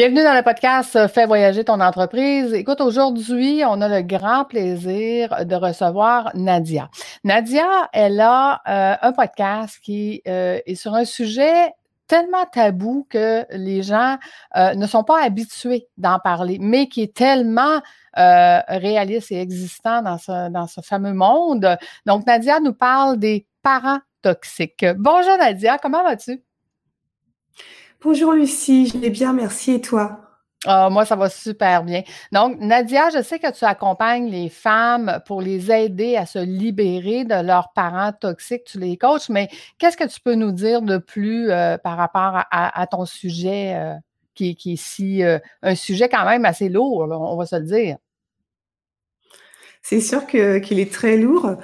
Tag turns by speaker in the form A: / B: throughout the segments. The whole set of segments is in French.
A: Bienvenue dans le podcast Fais voyager ton entreprise. Écoute, aujourd'hui, on a le grand plaisir de recevoir Nadia. Nadia, elle a euh, un podcast qui euh, est sur un sujet tellement tabou que les gens euh, ne sont pas habitués d'en parler, mais qui est tellement réaliste et existant dans ce, dans ce fameux monde. Donc, Nadia nous parle des parents toxiques. Bonjour Nadia, comment vas-tu?
B: Bonjour Lucie, je vais bien, merci. Et toi?
A: Ah, moi, ça va super bien. Donc, Nadia, je sais que tu accompagnes les femmes pour les aider à se libérer de leurs parents toxiques. Tu les coaches, mais qu'est-ce que tu peux nous dire de plus euh, par rapport à, ton sujet euh, qui, qui, est si euh, un sujet quand même assez lourd, on va se le dire?
B: C'est sûr qu'il est très lourd.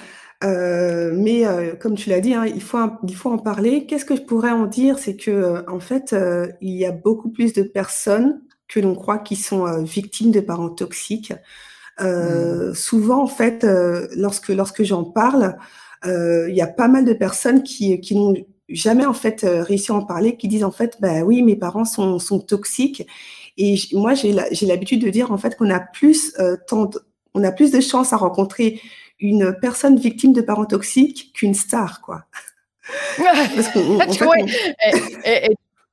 B: Euh, mais euh, comme tu l'as dit, hein, il, faut, il faut en parler. Qu'est-ce que je pourrais en dire? C'est que euh, en fait, il y a beaucoup plus de personnes que l'on croit qui sont victimes de parents toxiques. Mmh. Souvent, en fait, lorsque lorsque j'en parle, il y a pas mal de personnes qui, qui n'ont jamais en fait réussi à en parler, qui disent en fait, bah oui, mes parents sont, sont toxiques. Et moi, j'ai l'habitude de dire en fait qu'on a plus on a plus de chances à rencontrer une personne victime de parents toxiques qu'une star, quoi.
A: Parce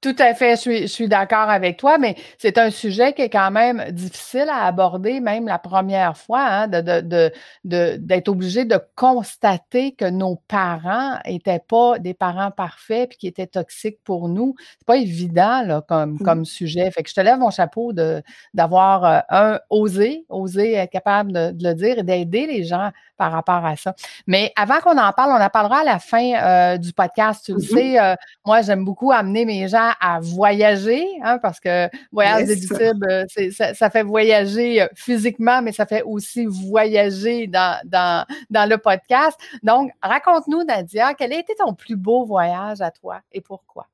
A: tout à fait, je suis, d'accord avec toi, mais c'est un sujet qui est quand même difficile à aborder, même la première fois, hein, de, d'être obligé de constater que nos parents n'étaient pas des parents parfaits puis qui étaient toxiques pour nous. C'est pas évident là, comme, mmh. comme sujet. Fait que je te lève mon chapeau de, d'avoir euh, un osé, osé être capable de, le dire et d'aider les gens par rapport à ça. Mais avant qu'on en parle, on en parlera à la fin euh, du podcast. Tu le mmh sais, euh, moi, j'aime beaucoup amener mes gens à voyager, hein, parce que voyage éditible, ça, ça, fait voyager euh, physiquement, mais ça fait aussi voyager dans, dans, dans le podcast. Donc, raconte-nous, Nadia, quel a été ton plus beau voyage à toi et pourquoi?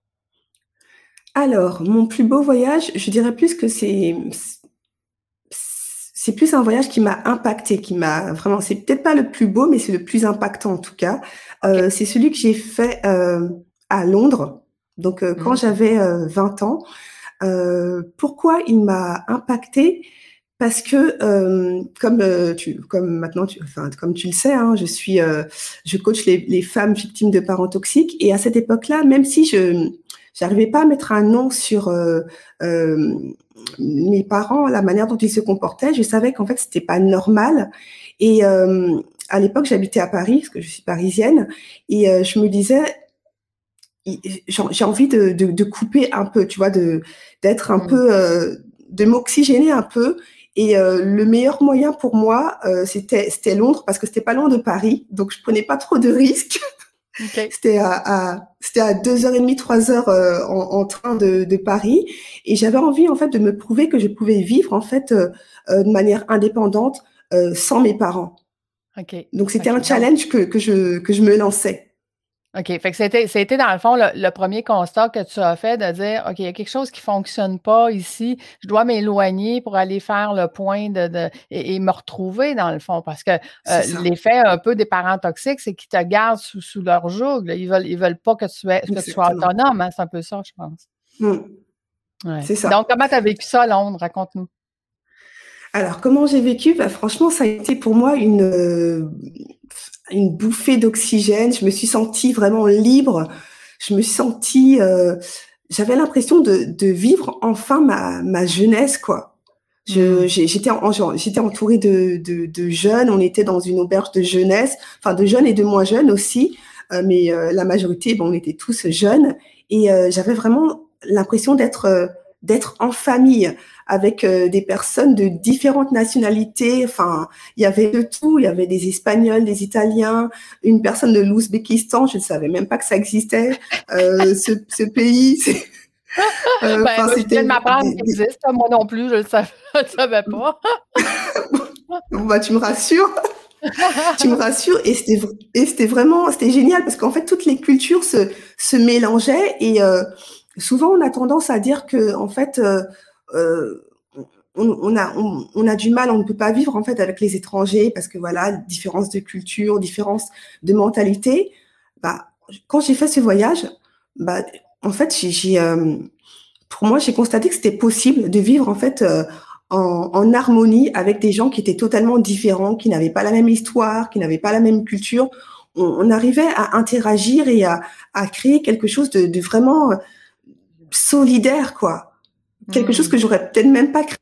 B: Alors, mon plus beau voyage, je dirais plus que c'est c'est plus un voyage qui m'a impacté, qui m'a vraiment. C'est peut-être pas le plus beau, mais c'est le plus impactant en tout cas. Euh, c'est celui que j'ai fait euh, à Londres. Donc, euh, quand mmh. j'avais 20 ans, pourquoi il m'a impacté Parce que comme tu, comme maintenant, tu, enfin comme tu le sais, hein, je suis, je coach les, les, femmes victimes de parents toxiques. Et à cette époque-là, même si je j'arrivais pas à mettre un nom sur mes parents, la manière dont ils se comportaient, je savais qu'en fait, c'était pas normal. Et euh, à l'époque, j'habitais à Paris, parce que je suis parisienne, et euh, je me disais, j'ai envie de, de, de, couper un peu, tu vois, de d'être un mmh. peu, euh, de m'oxygéner un peu. Et euh, le meilleur moyen pour moi, euh, c'était Londres, parce que c'était pas loin de Paris, donc je prenais pas trop de risques. C'était à, à c'était à deux heures et demie, trois heures euh, en, en, train de, de Paris, et j'avais envie en fait de me prouver que je pouvais vivre en fait de manière indépendante sans mes parents. Okay. Donc c'était un challenge que, que je que je me lançais.
A: OK. Fait que c'était, c'était dans le fond le, premier constat que tu as fait de dire OK, il y a quelque chose qui ne fonctionne pas ici. Je dois m'éloigner pour aller faire le point de, de et, me retrouver dans le fond. Parce que euh, l'effet un peu des parents toxiques, c'est qu'ils te gardent sous, sous leur joug. Ils veulent, ils veulent pas que tu, que tu sois autonome. Hein? C'est un peu ça, je pense. Mmh. C'est ça. Donc, comment tu as vécu ça à Londres? Raconte-nous.
B: Alors, comment j'ai vécu? Bah, Franchement, ça a été pour moi une, euh, une bouffée d'oxygène. Je me suis sentie vraiment libre. Je me suis sentie, euh, j'avais l'impression de, de, vivre enfin ma, ma jeunesse, quoi. Mmh. j'étais, en, j'étais entourée de, de, de, jeunes. On était dans une auberge de jeunesse, enfin de jeunes et de moins jeunes aussi, euh, mais euh, la majorité, bon, on était tous jeunes. Et euh, j'avais vraiment l'impression d'être d'être en famille avec euh, des personnes de différentes nationalités. Enfin, il y avait de tout. Il y avait des Espagnols, des Italiens, une personne de l'Ouzbékistan. Je ne savais même pas que ça existait. Euh, ce, ce, pays.
A: Euh, ben, c'était m'apprendre qu'il existe. Moi non plus, je ne savais, savais, pas.
B: bon, bah, tu me rassures. tu me rassures et c'était et c'était vraiment c'était génial parce qu'en fait toutes les cultures se se mélangeaient et euh, souvent on a tendance à dire que en fait euh, euh, on, a on, a du mal, on ne peut pas vivre en fait avec les étrangers parce que voilà différence de culture, différence de mentalité. Bah quand j'ai fait ce voyage, bah en fait euh, pour moi, j'ai constaté que c'était possible de vivre en fait en, en, harmonie avec des gens qui étaient totalement différents, qui n'avaient pas la même histoire, qui n'avaient pas la même culture. On, on arrivait à interagir et à, à créer quelque chose de, de, vraiment solidaire, quoi. Quelque chose mmh. que j'aurais peut-être même pas créé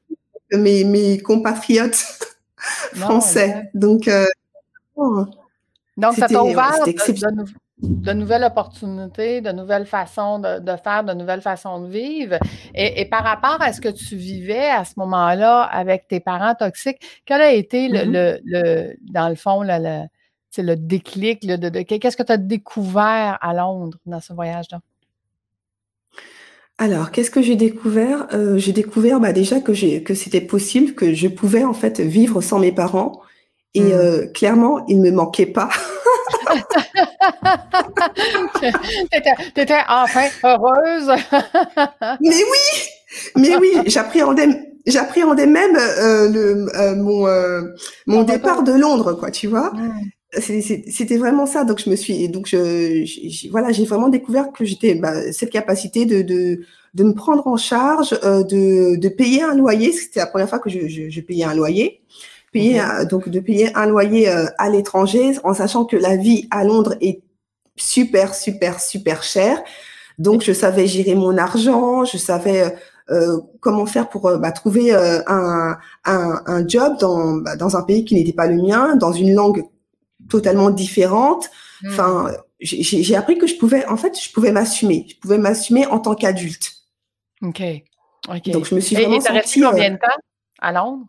B: mes, mes compatriotes français. Donc, euh,
A: donc, ça t'a ouvert de, nouvelles opportunités, de nouvelles façons de, faire, de nouvelles façons de vivre. Et, par rapport à ce que tu vivais à ce moment-là avec tes parents toxiques, quel a été le, mm-hmm. le, dans le fond, le, le, le déclic? de, Qu'est-ce que tu as découvert à Londres dans ce voyage-là?
B: Alors, qu'est-ce que j'ai découvert? Euh, J'ai découvert bah, déjà que, que c'était possible, que je pouvais en fait vivre sans mes parents. Et mmh. euh, clairement, ils ne me manquaient pas.
A: T'étais enfin heureuse.
B: mais oui, mais oui, j'appréhendais, j'appréhendais même euh, le, mon, mon départ de Londres, quoi, tu vois? C'était vraiment ça. Donc je me suis, donc je, voilà, j'ai vraiment découvert que j'étais bah, cette capacité de, de, de me prendre en charge, euh, de, de payer un loyer. C'était la première fois que je, je, je payais un loyer. Payer donc de payer un loyer euh, à l'étranger, en sachant que la vie à Londres est super super super chère. Donc je savais gérer mon argent, je savais euh, comment faire pour bah, trouver un, un, un, job dans, bah, dans un pays qui n'était pas le mien, dans une langue totalement différente. Hmm. Enfin, j'ai appris que je pouvais, en fait, je pouvais m'assumer. Je pouvais m'assumer en tant qu'adulte.
A: OK.
B: Donc, je me suis vraiment
A: et, resté combien de euh, temps à Londres?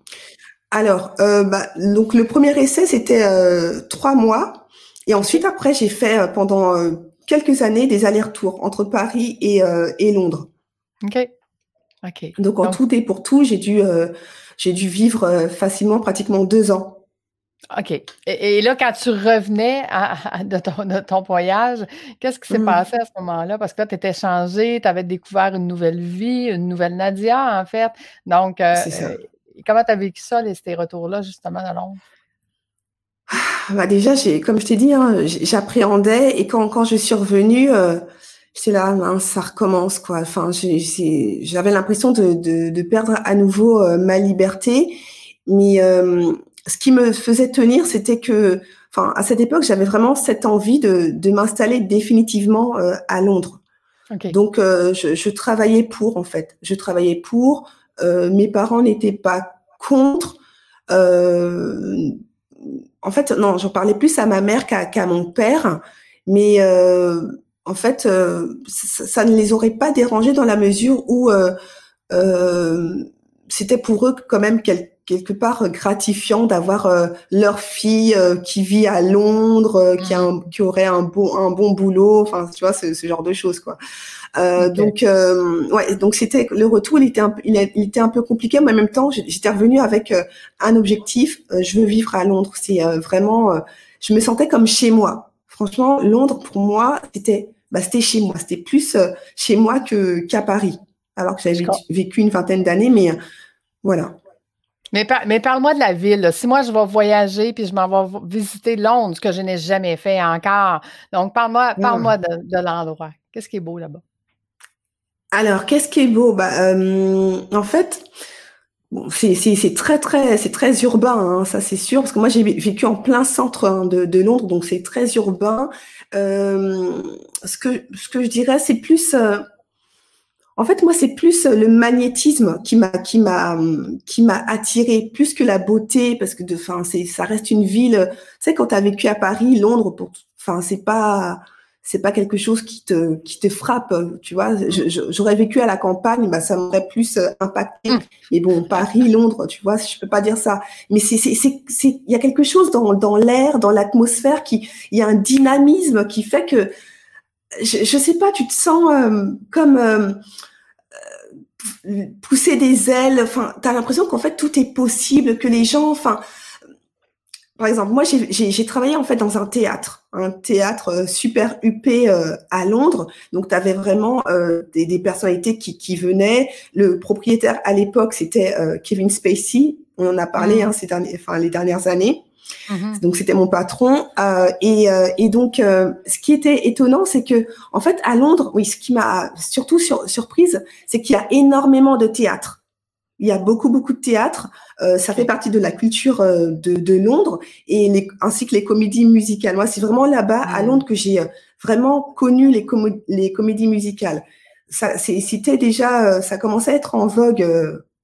B: Alors, euh, bah, donc le premier essai, c'était euh, trois mois. Et ensuite, après, j'ai fait pendant quelques années des allers-retours entre Paris et, et Londres.
A: OK. OK.
B: Donc, en tout et pour tout, j'ai dû, j'ai dû vivre facilement pratiquement deux ans
A: OK. Et, là, quand tu revenais de, ton, voyage, qu'est-ce qui s'est mmh. passé à ce moment-là? Parce que là, tu étais changé, tu avais découvert une nouvelle vie, une nouvelle Nadia, en fait. Donc, euh, euh, comment tu as vécu ça, les, ces retours-là, justement, de Londres?
B: Ah, bah déjà, comme je t'ai dit, hein, j'appréhendais et quand, quand je suis revenue, euh, j'étais là, ça recommence, quoi. Enfin, j'avais l'impression de, de, perdre à nouveau ma liberté. Mais ce qui me faisait tenir, c'était que, enfin, à cette époque, j'avais vraiment cette envie de, de m'installer définitivement euh, à Londres. Donc, euh, je, je, travaillais pour, en fait. Je travaillais pour. Euh, mes parents n'étaient pas contre. Euh, en fait, non, j'en parlais plus à ma mère qu'à mon père. Mais en fait, ça, ça, ne les aurait pas dérangés dans la mesure où c'était pour eux quand même quelque quelque part gratifiant d'avoir euh, leur fille euh, qui vit à Londres, euh, qui, a mm. qui aurait un bon un bon boulot, enfin tu vois ce, ce genre de choses quoi. Donc ouais, donc c'était le retour, il était un, il, était un peu compliqué, mais en même temps j'étais revenue avec un objectif. je veux vivre à Londres. C'est vraiment, je me sentais comme chez moi. Franchement, Londres pour moi c'était bah, c'était chez moi, c'était plus chez moi que qu'à Paris, alors que j'avais vécu une vingtaine d'années, mais voilà.
A: Mais, mais parle-moi de la ville. Si moi, je vais voyager puis je m'en vais visiter Londres, ce que je n'ai jamais fait encore. Donc, parle-moi parle de, l'endroit. Qu'est-ce qui est beau là-bas?
B: Alors, qu'est-ce qui est beau? Bah, euh, en fait, c'est très, très, c'est très urbain, hein, ça c'est sûr, parce que moi j'ai vécu en plein centre hein, de, de, Londres, donc c'est très urbain. Euh, ce, que, ce que je dirais, c'est plus... Euh, en fait, moi, c'est plus euh, le magnétisme qui m'a qui m'a qui m'a attiré plus que la beauté parce que de enfin c'est ça reste une ville. Tu sais quand tu as vécu à Paris, Londres pour enfin c'est pas c'est pas quelque chose qui te qui te frappe, tu vois. J'aurais vécu à la campagne, bah ça m'aurait plus euh, impacté. Mm. Mais bon, Paris, Londres, tu vois, je peux pas dire ça. Mais c'est c'est c'est il y a quelque chose dans dans l'air, dans l'atmosphère qui il y a un dynamisme qui fait que je, je sais pas, tu te sens euh, comme pousser des ailes. Enfin, tu as l'impression qu'en fait tout est possible, que les gens, enfin, par exemple, moi j'ai travaillé en fait dans un théâtre, un théâtre euh, super huppé euh, à Londres. Donc tu avais vraiment euh, des, des, personnalités qui, qui, venaient. Le propriétaire à l'époque c'était Kevin Spacey. On en a parlé mmh. hein, ces derniers, enfin les dernières années. Mmh donc c'était mon patron euh, et, euh, et, donc euh, ce qui était étonnant, c'est que en fait à Londres, oui, ce qui m'a surtout sur, surprise, c'est qu'il y a énormément de théâtre. Il y a beaucoup beaucoup de théâtre. ça fait partie de la culture de, de, Londres et les, ainsi que les comédies musicales. Moi, c'est vraiment là-bas à mmh. Londres que j'ai vraiment connu les, les comédies musicales. Ça, c'était déjà, ça commençait à être en vogue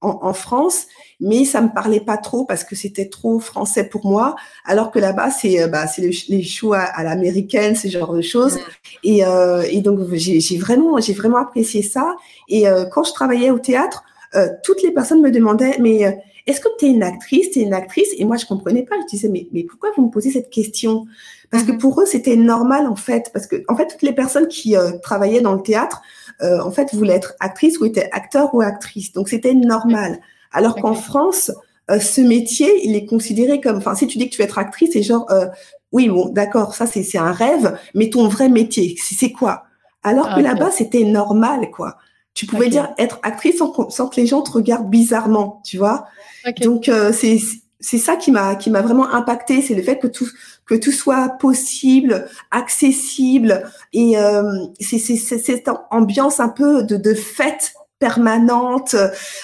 B: en, en France mais ça me parlait pas trop parce que c'était trop français pour moi. Alors que là-bas, c'est euh, bah, c'est les shows à, l'américaine, ce genre de choses. Et, euh, et donc j'ai vraiment j'ai vraiment apprécié ça. Et euh, quand je travaillais au théâtre, euh, toutes les personnes me demandaient mais euh, est-ce que tu es une actrice, tu es une actrice? Et moi, je comprenais pas. Je disais, mais, mais pourquoi vous me posez cette question? Parce que mm-hmm. pour eux, c'était normal, en fait. Parce que, en fait, toutes les personnes qui travaillaient dans le théâtre, en fait, voulaient être actrice ou étaient acteur ou actrice. Donc, c'était normal. Alors qu'en France, euh, ce métier, il est considéré comme, enfin, si tu dis que tu veux être actrice, c'est genre, euh, oui, bon, d'accord, ça c'est un rêve, mais ton vrai métier, c'est quoi? Alors que là-bas, c'était normal, quoi. Tu pouvais dire être actrice sans, que les gens te regardent bizarrement, tu vois. Donc euh, c'est c'est ça qui m'a qui m'a vraiment impacté, c'est le fait que tout que tout soit possible, accessible et c'est cette ambiance un peu de, de fête permanente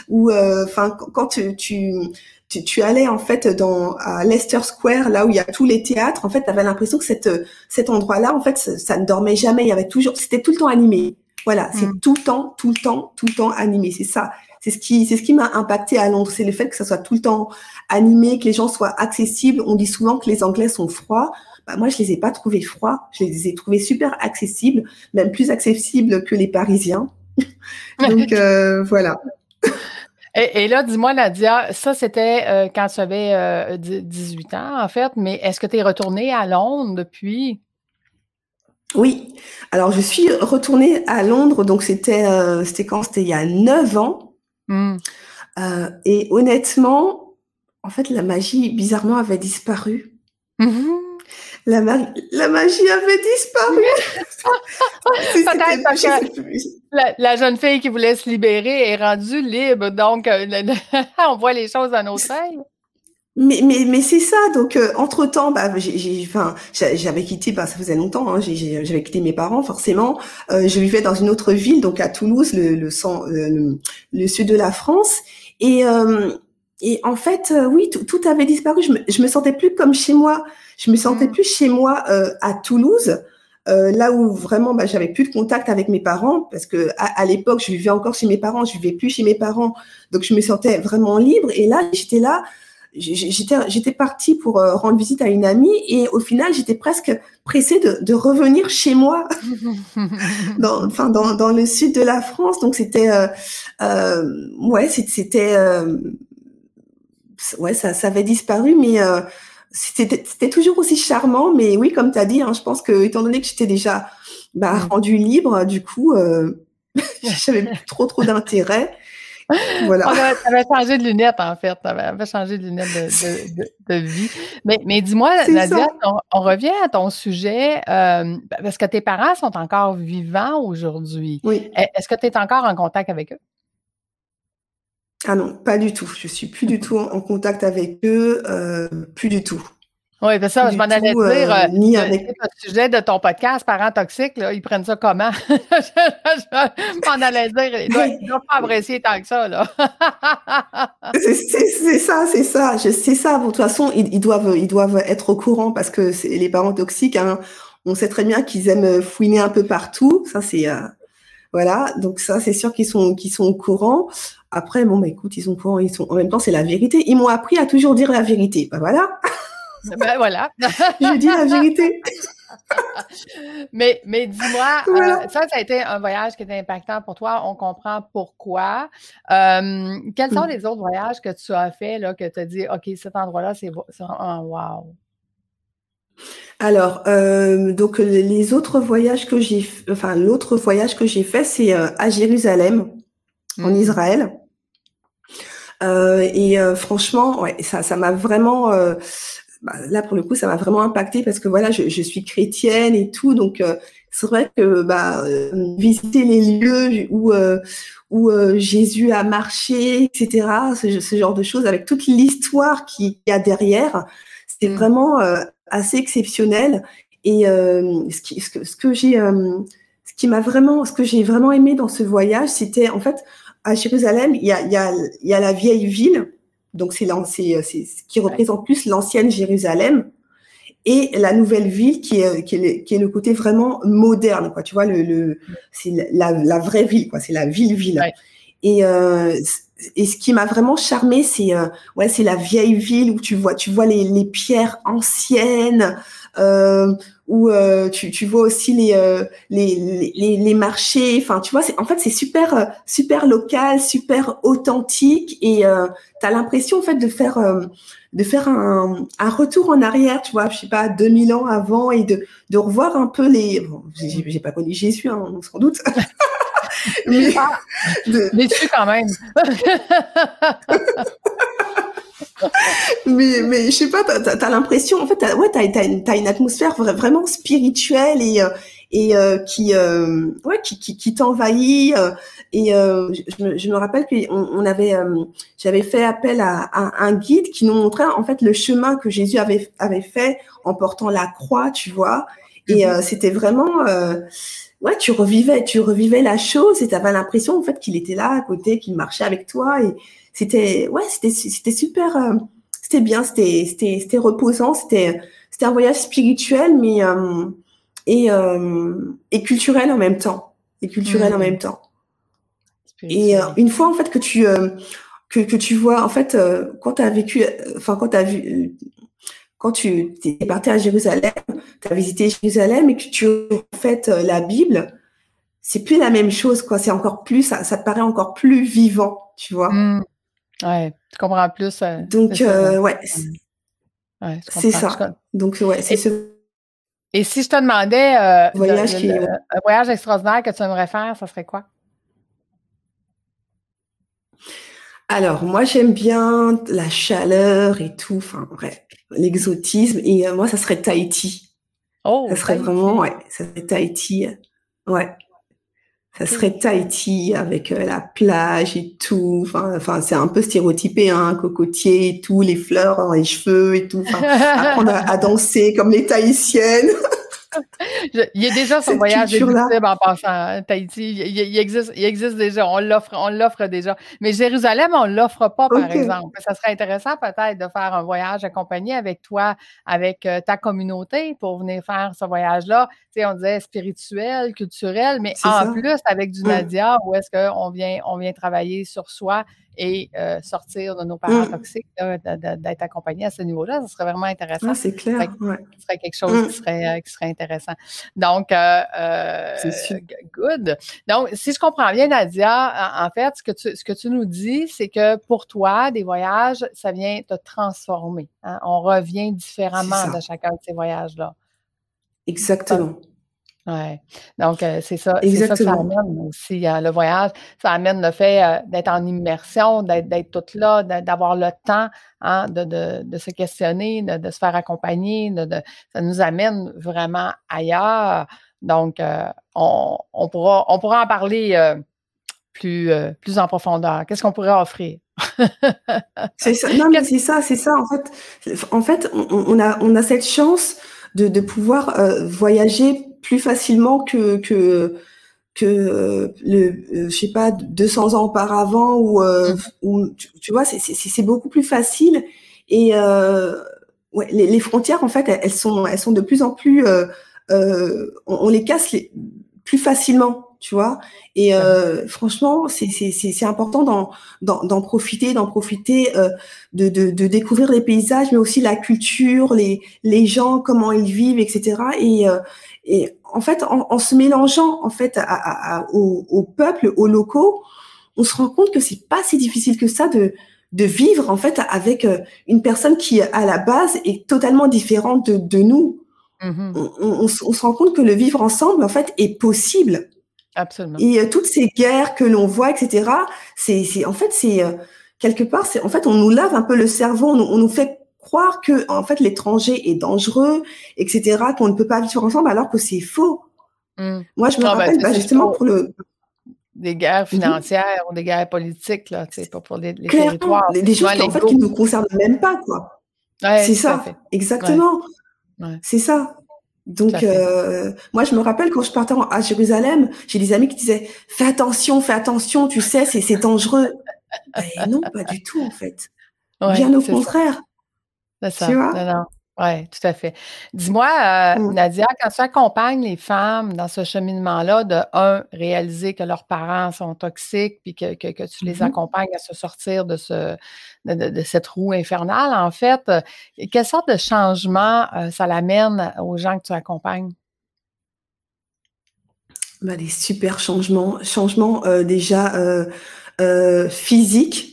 B: ou euh, enfin quand tu, tu tu, allais en fait dans à Leicester Square, là où il y a tous les théâtres, en fait, tu avais l'impression que cette, cet endroit-là, en fait, ça, ne dormait jamais. Il y avait toujours, c'était tout le temps animé. Voilà, c'est mm. tout le temps, tout le temps, tout le temps animé. C'est ça. C'est ce qui, c'est ce qui m'a impacté à Londres. C'est le fait que ça soit tout le temps animé, que les gens soient accessibles. On dit souvent que les Anglais sont froids. Bah, moi, je les ai pas trouvés froids. Je les ai trouvés super accessibles, même plus accessibles que les Parisiens. Donc euh, voilà.
A: Et, là, dis-moi, Nadia, ça c'était euh, quand tu avais 18 euh, ans, en fait, mais est-ce que tu es retournée à Londres depuis?
B: Oui. Alors, je suis retournée à Londres, donc c'était c'était quand? C'était il y a 9 ans. Mmh. et honnêtement, en fait, la magie, bizarrement, avait disparu. Mmh la, la magie avait disparu.
A: la, jeune fille qui voulait se libérer est rendue libre, donc euh, on voit les choses à nos œil.
B: Mais, mais, mais c'est ça. Donc, euh, entre temps, bah, j'avais quitté, bah, ça faisait longtemps. Hein, j'avais quitté mes parents, forcément. Euh, je vivais dans une autre ville, donc à Toulouse, le, le, le, le sud de la France. Et, et en fait, oui, tout, avait disparu. Je me, je me sentais plus comme chez moi. Je me sentais mm. plus chez moi euh, à Toulouse. Euh, là où vraiment bah, j'avais plus de contact avec mes parents parce que à, l'époque je vivais encore chez mes parents, je vivais plus chez mes parents, donc je me sentais vraiment libre. Et là j'étais là, j'étais j'étais partie pour euh, rendre visite à une amie et au final j'étais presque pressée de, de, revenir chez moi, dans, enfin dans, dans le sud de la France. Donc c'était euh, euh ouais c'était ouais ça, ça avait disparu mais c'était toujours aussi charmant, mais oui, comme tu as dit, hein, je pense que étant donné que j'étais déjà bah, mm. rendue libre, du coup, euh, j'avais trop trop d'intérêt. Voilà.
A: Tu avais changé de lunettes, en fait. Tu avais, changé de lunettes de, vie. Mais, mais dis-moi, Nadia, on, revient à ton sujet, euh, parce que tes parents sont encore vivants aujourd'hui.
B: Oui.
A: Est-ce que tu es encore en contact avec eux?
B: Ah non, pas du tout. Je suis plus du tout en contact avec eux, euh, plus du tout.
A: Oui, c'est ça, je m'en allais dire, euh, ni avec... le sujet de ton podcast, Parents toxiques, là, ils prennent ça comment? je m'en allais dire, ils ne doivent pas apprécier tant que ça, là.
B: c'est ça, c'est ça, c'est ça. de toute façon, ils, doivent, ils doivent être au courant parce que c'est les parents toxiques, hein, on sait très bien qu'ils aiment fouiner un peu partout. Ça, c'est, euh, voilà. Donc ça, c'est sûr qu'ils sont, qu'ils sont au courant. Après, bon, bah, écoute, ils sont courants, ils sont, en même temps, c'est la vérité. Ils m'ont appris à toujours dire la vérité. Ben voilà.
A: Ben voilà.
B: Je dis la vérité.
A: mais mais dis-moi, euh, ça, ça a été un voyage qui était impactant pour toi. On comprend pourquoi. Euh, quels sont mm. les autres voyages que tu as fait, là, que tu as dit, OK, cet endroit-là, c'est un wow?
B: Alors, euh, donc les autres voyages que j'ai, enfin l'autre voyage que j'ai fait, c'est à Jérusalem, en mm. Israël. Euh, et euh, franchement, ouais, ça, ça m'a vraiment, euh, bah, là pour le coup, ça m'a vraiment impacté parce que voilà, je, je suis chrétienne et tout, donc c'est vrai que bah, visiter les lieux où où Jésus a marché, etc., ce, ce, genre de choses, avec toute l'histoire qu'il y a derrière, c'est mmh. vraiment assez exceptionnel. Et ce, qui, ce que, ce que j'ai, ce qui m'a vraiment, ce que j'ai vraiment aimé dans ce voyage, c'était en fait à Jérusalem, il y a, il y a, il y a la vieille ville, donc c'est c'est ce qui représente plus l'ancienne Jérusalem et la nouvelle ville qui est, qui est, le, qui est le côté vraiment moderne, quoi. Tu vois, le, le c'est la, la, vraie ville, quoi. C'est la ville-ville. Et, euh, et ce qui m'a vraiment charmé, c'est euh, ouais, c'est la vieille ville où tu vois, tu vois les, les pierres anciennes, euh, où euh, tu, tu vois aussi les, euh, les, les, les marchés. Enfin, tu vois, c'est en fait c'est super super local, super authentique, et tu as l'impression en fait de faire de faire un, un, retour en arrière, tu vois, je sais pas, 2000 ans avant, et de, de revoir un peu les. Bon, j'ai pas connu Jésus, hein, sans doute.
A: mais, ah, déçu quand même.
B: mais, mais je sais pas, t'as as, l'impression, en fait, ouais, t'as as, une, une atmosphère vraiment spirituelle et, euh, et euh, qui, euh, ouais, qui, qui, qui t'envahit. et je, me, je, me rappelle qu'on on avait, j'avais fait appel à, à, un guide qui nous montrait en fait le chemin que Jésus avait, avait fait en portant la croix, tu vois. Et mm-hmm. c'était vraiment ouais, tu revivais, tu revivais la chose et tu avais l'impression en fait qu'il était là à côté, qu'il marchait avec toi et c'était ouais, c'était c'était super euh, c'était bien, c'était c'était c'était reposant, c'était c'était un voyage spirituel mais euh, et euh, et culturel en même temps, et culturel en mmh. même temps. Et une fois en fait que tu que, que tu vois en fait quand tu as vécu enfin quand tu as vu quand tu es parti à Jérusalem, tu as visité Jérusalem et que tu as fait euh, la Bible, c'est plus la même chose, quoi. C'est encore plus, ça, te paraît encore plus vivant, tu vois.
A: Mmh. Ouais, tu comprends plus. Euh,
B: Donc, euh, ouais. c'est ça. Donc, ouais, c'est ce.
A: Et si je te demandais un voyage extraordinaire que tu aimerais faire, ça serait quoi?
B: Alors, moi, j'aime bien la chaleur et tout, enfin, bref, l'exotisme. Et euh, moi, ça serait Tahiti. Oh, ça serait vraiment, ouais, ça serait Tahiti. Ouais. Ça serait Tahiti avec euh, la plage et tout. Enfin, enfin c'est un peu stéréotypé, hein, cocotier et tout, les fleurs dans les cheveux et tout. Enfin, apprendre à, à danser comme les Tahitiennes.
A: il y a déjà son voyage possible en passant à Tahiti. Il, existe, il existe déjà, on l'offre, on l'offre déjà. Mais Jérusalem, on ne l'offre pas, par exemple. Ça serait intéressant peut-être de faire un voyage accompagné avec toi, avec euh, ta communauté pour venir faire ce voyage-là. Tu sais, on disait spirituel, culturel, mais en plus avec du. Nadia, où est-ce qu'on vient, on vient travailler sur soi et euh, sortir de nos parents mmh. toxiques, d'être accompagné à ce niveau-là, ce serait vraiment intéressant. Ah,
B: c'est clair.
A: Ce serait quelque chose qui, mmh. serait, euh, qui serait intéressant. Donc, euh, good. Donc, si je comprends bien, Nadia, en, fait, ce que tu, ce que tu nous dis, c'est que pour toi, des voyages, ça vient te transformer. Hein. On revient différemment de chacun de ces voyages-là.
B: Exactement.
A: Ouais. Donc, euh, c'est ça, c'est ça que ça amène aussi, euh, le voyage. Ça amène le fait euh, d'être en immersion, d'être, d'être tout là, d'avoir le temps hein, de, de, de, se questionner, de, de se faire accompagner. De, ça nous amène vraiment ailleurs. Donc, on, on, pourra, on pourra en parler plus, plus en profondeur. Qu'est-ce qu'on pourrait offrir?
B: c'est ça. Non, mais c'est ça, c'est ça. En fait, en fait on, on, a, on a cette chance de, de pouvoir voyager plus facilement que que que euh, le euh, je sais pas 200 ans auparavant ou euh, mm-hmm. ou tu, vois c'est c'est beaucoup plus facile et ouais les, les, frontières en fait elles, sont elles sont de plus en plus on, on, les casse les, plus facilement tu vois. Et euh, franchement, c'est important d'en profiter, d'en profiter, euh, de, de, de, découvrir les paysages, mais aussi la culture, les, les gens, comment ils vivent, etc. Et, euh, et en fait, en, en, se mélangeant en fait à, à, au, au, peuple, aux locaux, on se rend compte que c'est pas si difficile que ça de de vivre en fait avec euh, une personne qui à la base est totalement différente de, de nous. Mmh on, on, on, se rend compte que le vivre ensemble en fait est possible.
A: Absolument.
B: Et euh, toutes ces guerres que l'on voit, etc. C'est, en fait, c'est euh, quelque part, c'est en fait, on nous lave un peu le cerveau, on, nous fait croire que en fait l'étranger est dangereux, etc. Qu'on ne peut pas vivre ensemble, alors que c'est faux. Mmh. Moi, je me ah, ben, rappelle bah, justement pour le
A: des guerres mmh financières ou des guerres politiques là, tu sais, pas pour les, les territoires.
B: Des, des choses qui, en fait, qui ne nous concernent même pas, quoi. c'est ça, exactement. C'est ça. Donc, euh, moi, je me rappelle quand je partais à Jérusalem, j'ai des amis qui disaient "Fais attention, fais attention, tu sais, c'est dangereux." ben, non, pas du tout en fait. Bien au contraire.
A: C'est ça. Tu vois? Oui, tout à fait. Dis-moi, euh, mmh. Nadia, quand tu accompagnes les femmes dans ce cheminement-là, de un, réaliser que leurs parents sont toxiques, puis que, tu les mmh accompagnes à se sortir de, ce, de, cette roue infernale, en fait, euh, quelle sorte de changement euh, ça l'amène aux gens que tu accompagnes?
B: Ben, des super changements. Changements déjà physiques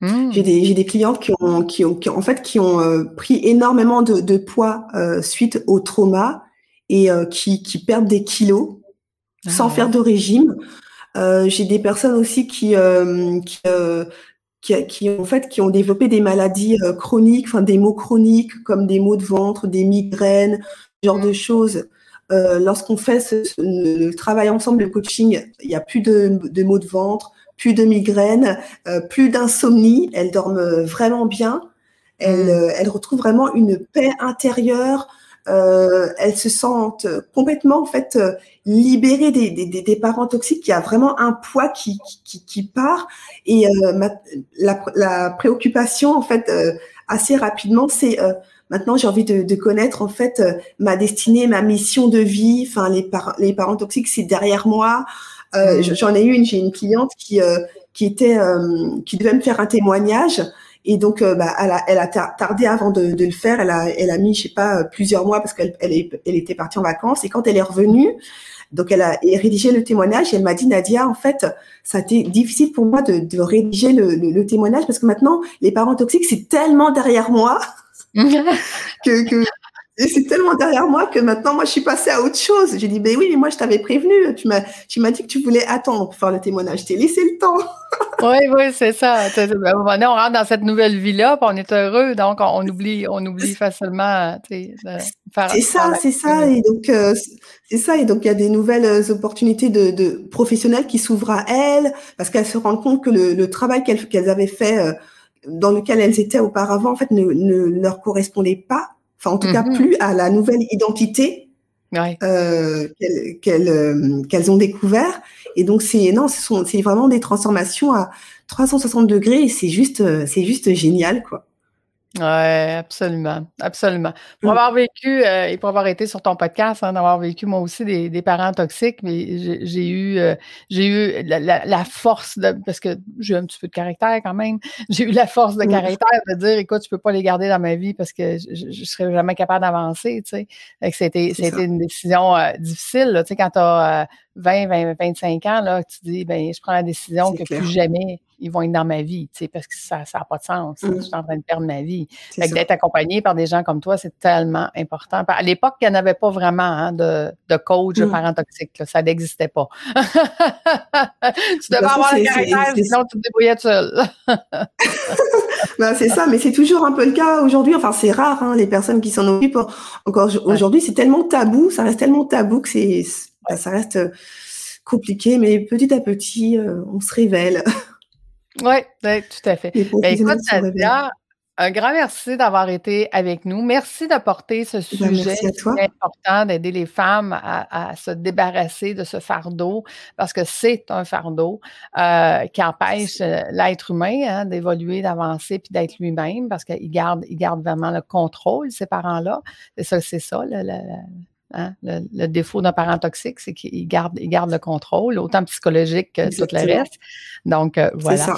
B: Mmh. J'ai des, j'ai des clientes qui ont, qui ont, qui, en fait, qui ont euh, pris énormément de, de poids euh, suite au trauma et euh, qui, qui perdent des kilos ah sans faire de régime. j'ai des personnes aussi qui, qui, qui, qui, en fait, qui ont développé des maladies chroniques, enfin des maux chroniques comme des maux de ventre, des migraines, ce genre de mmh. choses. lorsqu'on fait ce, le travail ensemble, le coaching, il n'y a plus de, de maux de ventre, plus de migraines, euh, plus d'insomnie. Elles dorment vraiment bien. Elles, mm. euh, elles retrouvent vraiment une paix intérieure. Euh, elles se sentent complètement en fait libérées des, des, des, parents toxiques. Il y a vraiment un poids qui, qui, qui part. Et la, la, préoccupation en fait assez rapidement, c'est maintenant j'ai envie de, de, connaître en fait ma destinée, ma mission de vie. Enfin les, les parents toxiques, c'est derrière moi. Euh, mm. J'en ai eu une, j'ai une cliente qui euh, qui était euh, qui devait me faire un témoignage. Et donc, bah, elle, a, elle a tardé avant de, de, le faire. Elle a, elle a mis, je sais pas, plusieurs mois parce qu'elle elle, elle, était partie en vacances. Et quand elle est revenue, donc elle a rédigé le témoignage. Et elle m'a dit, Nadia, en fait, ça a été difficile pour moi de, de rédiger le, le, le, témoignage parce que maintenant, les parents toxiques, c'est tellement derrière moi que, que et c'est tellement derrière moi que maintenant, moi, je suis passée à autre chose. J'ai dit, ben oui, mais moi, je t'avais prévenu. Tu m'as, tu m'as dit que tu voulais attendre pour faire le témoignage. Je t'ai laissé le temps.
A: oui, oui, c'est ça. Ben, on rentre dans cette nouvelle vie-là, puis on est heureux, donc on, oublie, on oublie facilement.
B: C'est ça, c'est ça. Et donc, euh, c'est ça. Et donc, il y a des nouvelles euh, opportunités de, de professionnels qui s'ouvrent à elles parce qu'elles se rendent compte que le, le travail qu'elles, qu'elles avaient fait, euh, dans lequel elles étaient auparavant, en fait, ne, ne leur correspondait pas enfin en tout cas mmh plus à la nouvelle identité euh, qu'elles euh, qu'elles ont découvert. Et donc c'est non, ce sont c'est vraiment des transformations à 360 degrés et c'est juste euh, c'est juste génial quoi.
A: Oui, absolument, absolument. Pour avoir vécu euh, et pour avoir été sur ton podcast, hein, d'avoir vécu moi aussi des, des parents toxiques, mais j'ai eu euh, j'ai eu la, la, force de parce que j'ai un petit peu de caractère quand même. J'ai eu la force de caractère de dire écoute, tu peux pas les garder dans ma vie parce que je, je serais jamais capable d'avancer, tu sais. C'était c'était une décision euh, difficile, là, tu sais, quand tu as 20, 20, 25 ans, là, tu dis ben je prends la décision que plus jamais ils vont être dans ma vie, tu sais, parce que ça n'a pas de sens. Je suis en train de perdre ma vie. d'être accompagné par des gens comme toi, c'est tellement important. À l'époque, il n'y en avait pas vraiment hein, de, de, coach de mmh. parents toxiques. Ça n'existait pas. tu devais avoir le caractère, sinon tu te débrouillais seul.
B: ben, c'est ça, mais c'est toujours un peu le cas aujourd'hui. Enfin, c'est rare, hein, les personnes qui s'en occupent. Encore aujourd'hui, c'est tellement tabou, ça reste tellement tabou que c'est, ben, ça reste euh, compliqué, mais petit à petit, euh, on se révèle.
A: Oui, ouais, tout à fait. Ben, écoute, Nadia, un grand merci d'avoir été avec nous. Merci d'apporter ce ben, sujet important d'aider les femmes à, se débarrasser de ce fardeau parce que c'est un fardeau euh, qui empêche l'être humain hein, d'évoluer, d'avancer puis d'être lui-même parce qu'il garde, il garde vraiment le contrôle, ces parents-là. C'est ça, c'est ça, le, Hein, le, défaut d'un parent toxique, c'est qu'il garde, il garde le contrôle, autant psychologique que tout le reste. Donc, euh, voilà.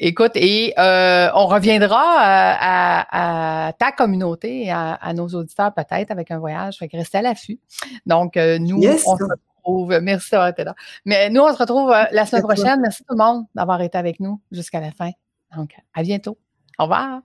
A: écoute, et euh, on reviendra euh, à, ta communauté, à, à nos auditeurs peut-être avec un voyage. Fait que restez à l'affût. Donc, nous, on se retrouve. Merci d'avoir été là. Mais nous, on se retrouve la semaine prochaine. Merci tout le monde d'avoir été avec nous jusqu'à la fin. Donc, à bientôt. Au revoir.